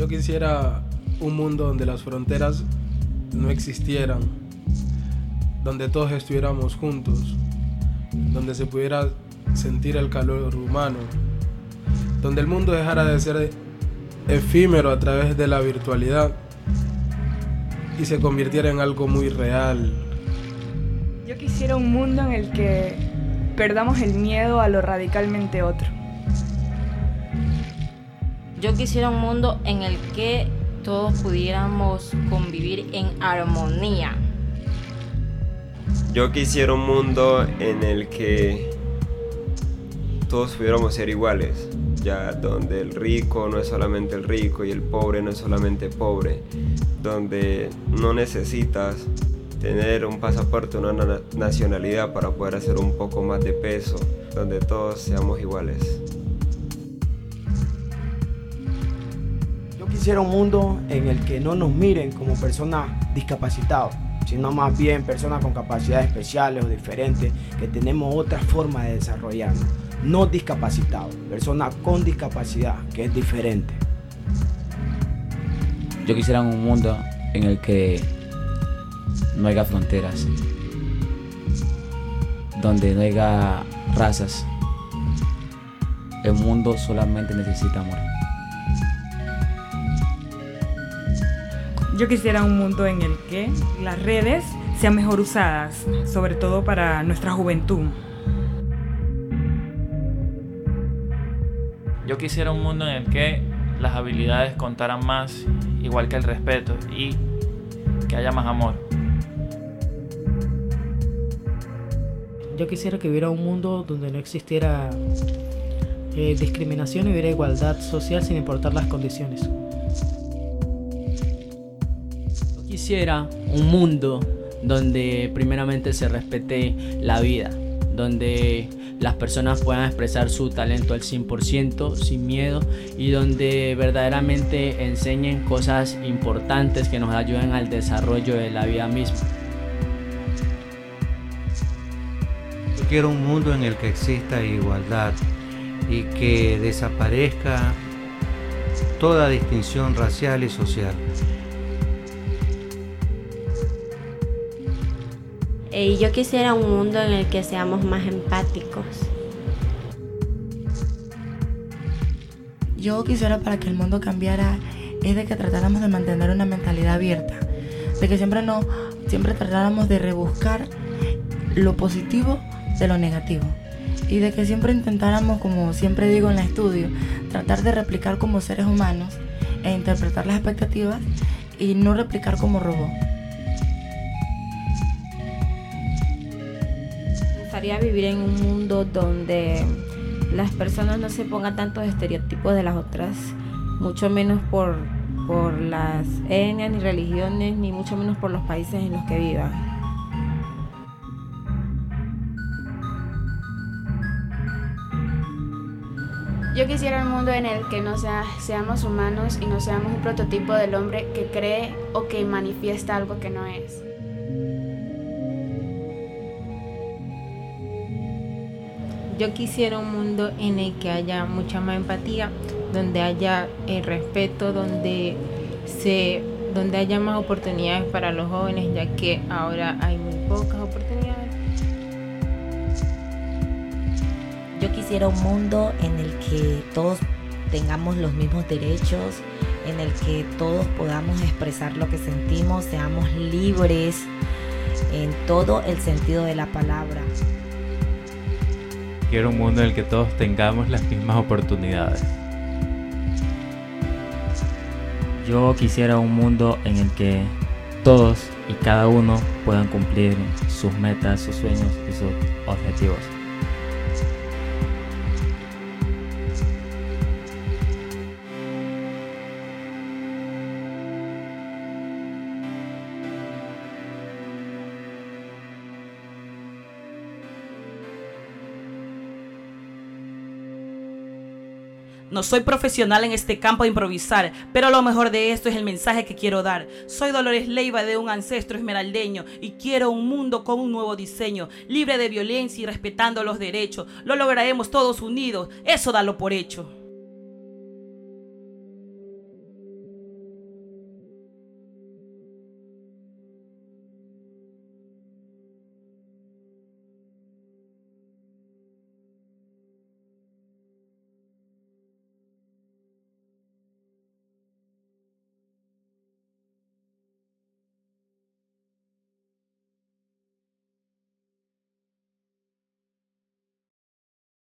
Yo quisiera un mundo donde las fronteras no existieran, donde todos estuviéramos juntos, donde se pudiera sentir el calor humano, donde el mundo dejara de ser efímero a través de la virtualidad y se convirtiera en algo muy real. Yo quisiera un mundo en el que perdamos el miedo a lo radicalmente otro. Yo quisiera un mundo en el que todos pudiéramos convivir en armonía. Yo quisiera un mundo en el que todos pudiéramos ser iguales, ya donde el rico no es solamente el rico y el pobre no es solamente pobre, donde no necesitas tener un pasaporte, una nacionalidad para poder hacer un poco más de peso, donde todos seamos iguales. Yo quisiera un mundo en el que no nos miren como personas discapacitados, sino más bien personas con capacidades especiales o diferentes que tenemos otra forma de desarrollarnos. No discapacitados, personas con discapacidad, que es diferente. Yo quisiera un mundo en el que no haya fronteras, donde no haya razas. El mundo solamente necesita amor. Yo quisiera un mundo en el que las redes sean mejor usadas, sobre todo para nuestra juventud. Yo quisiera un mundo en el que las habilidades contaran más, igual que el respeto, y que haya más amor. Yo quisiera que hubiera un mundo donde no existiera eh, discriminación y hubiera igualdad social sin importar las condiciones. quisiera un mundo donde primeramente se respete la vida, donde las personas puedan expresar su talento al 100% sin miedo y donde verdaderamente enseñen cosas importantes que nos ayuden al desarrollo de la vida misma. Yo quiero un mundo en el que exista igualdad y que desaparezca toda distinción racial y social. Y yo quisiera un mundo en el que seamos más empáticos. Yo quisiera para que el mundo cambiara es de que tratáramos de mantener una mentalidad abierta, de que siempre no, siempre tratáramos de rebuscar lo positivo de lo negativo y de que siempre intentáramos, como siempre digo en el estudio, tratar de replicar como seres humanos e interpretar las expectativas y no replicar como robots. Vivir en un mundo donde las personas no se pongan tantos estereotipos de las otras, mucho menos por, por las etnias ni religiones, ni mucho menos por los países en los que vivan. Yo quisiera un mundo en el que no sea, seamos humanos y no seamos un prototipo del hombre que cree o que manifiesta algo que no es. Yo quisiera un mundo en el que haya mucha más empatía, donde haya el respeto, donde se donde haya más oportunidades para los jóvenes, ya que ahora hay muy pocas oportunidades. Yo quisiera un mundo en el que todos tengamos los mismos derechos, en el que todos podamos expresar lo que sentimos, seamos libres en todo el sentido de la palabra. Quiero un mundo en el que todos tengamos las mismas oportunidades. Yo quisiera un mundo en el que todos y cada uno puedan cumplir sus metas, sus sueños y sus objetivos. No soy profesional en este campo de improvisar, pero lo mejor de esto es el mensaje que quiero dar. Soy Dolores Leiva de un ancestro esmeraldeño y quiero un mundo con un nuevo diseño, libre de violencia y respetando los derechos. Lo lograremos todos unidos, eso dalo por hecho.